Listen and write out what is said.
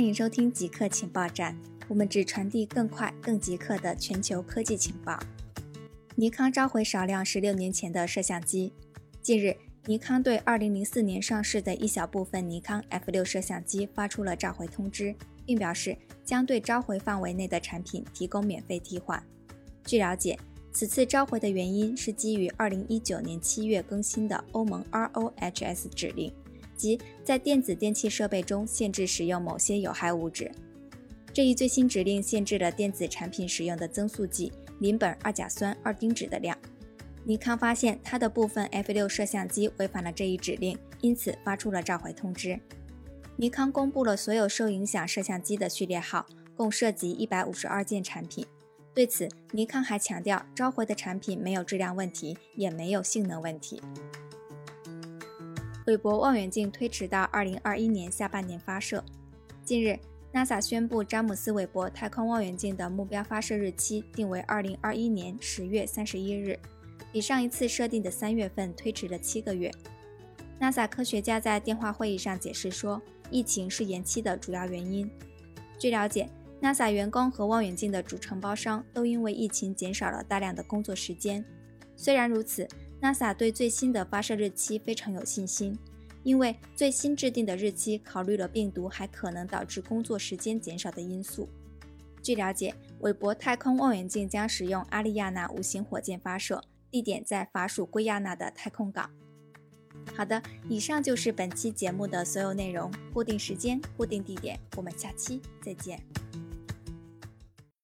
欢迎收听极客情报站，我们只传递更快、更极客的全球科技情报。尼康召回少量十六年前的摄像机。近日，尼康对二零零四年上市的一小部分尼康 F 六摄像机发出了召回通知，并表示将对召回范围内的产品提供免费替换。据了解，此次召回的原因是基于二零一九年七月更新的欧盟 RoHS 指令。即在电子电器设备中限制使用某些有害物质。这一最新指令限制了电子产品使用的增速剂邻苯二甲酸二丁酯的量。尼康发现它的部分 F6 摄像机违反了这一指令，因此发出了召回通知。尼康公布了所有受影响摄像机的序列号，共涉及一百五十二件产品。对此，尼康还强调，召回的产品没有质量问题，也没有性能问题。韦伯望远镜推迟到二零二一年下半年发射。近日，NASA 宣布詹姆斯·韦伯太空望远镜的目标发射日期定为二零二一年十月三十一日，比上一次设定的三月份推迟了七个月。NASA 科学家在电话会议上解释说，疫情是延期的主要原因。据了解，NASA 员工和望远镜的主承包商都因为疫情减少了大量的工作时间。虽然如此，NASA 对最新的发射日期非常有信心，因为最新制定的日期考虑了病毒还可能导致工作时间减少的因素。据了解，韦伯太空望远镜将使用阿利亚纳五型火箭发射，地点在法属圭亚那的太空港。好的，以上就是本期节目的所有内容。固定时间，固定地点，我们下期再见。